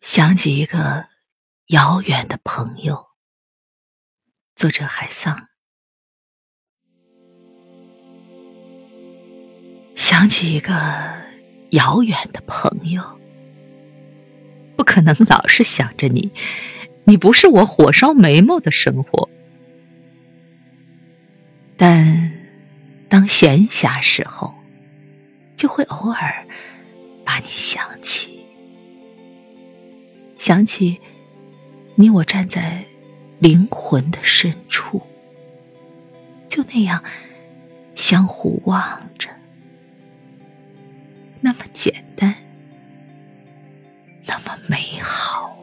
想起一个遥远的朋友，作者海桑。想起一个遥远的朋友，不可能老是想着你，你不是我火烧眉毛的生活。但当闲暇时候，就会偶尔把你想起。想起你我站在灵魂的深处，就那样相互望着，那么简单，那么美好。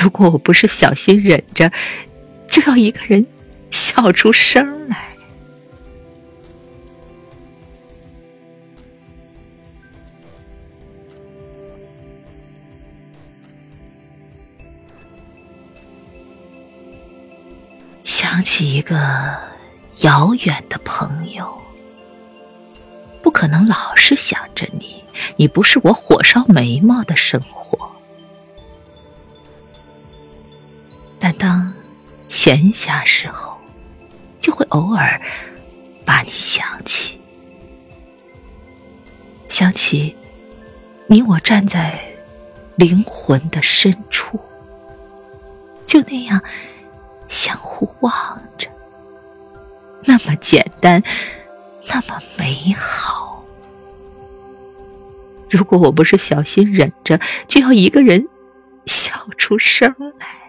如果我不是小心忍着，就要一个人笑出声来。想起一个遥远的朋友，不可能老是想着你，你不是我火烧眉毛的生活。但当闲暇时候，就会偶尔把你想起，想起你我站在灵魂的深处，就那样。相互望着，那么简单，那么美好。如果我不是小心忍着，就要一个人笑出声来。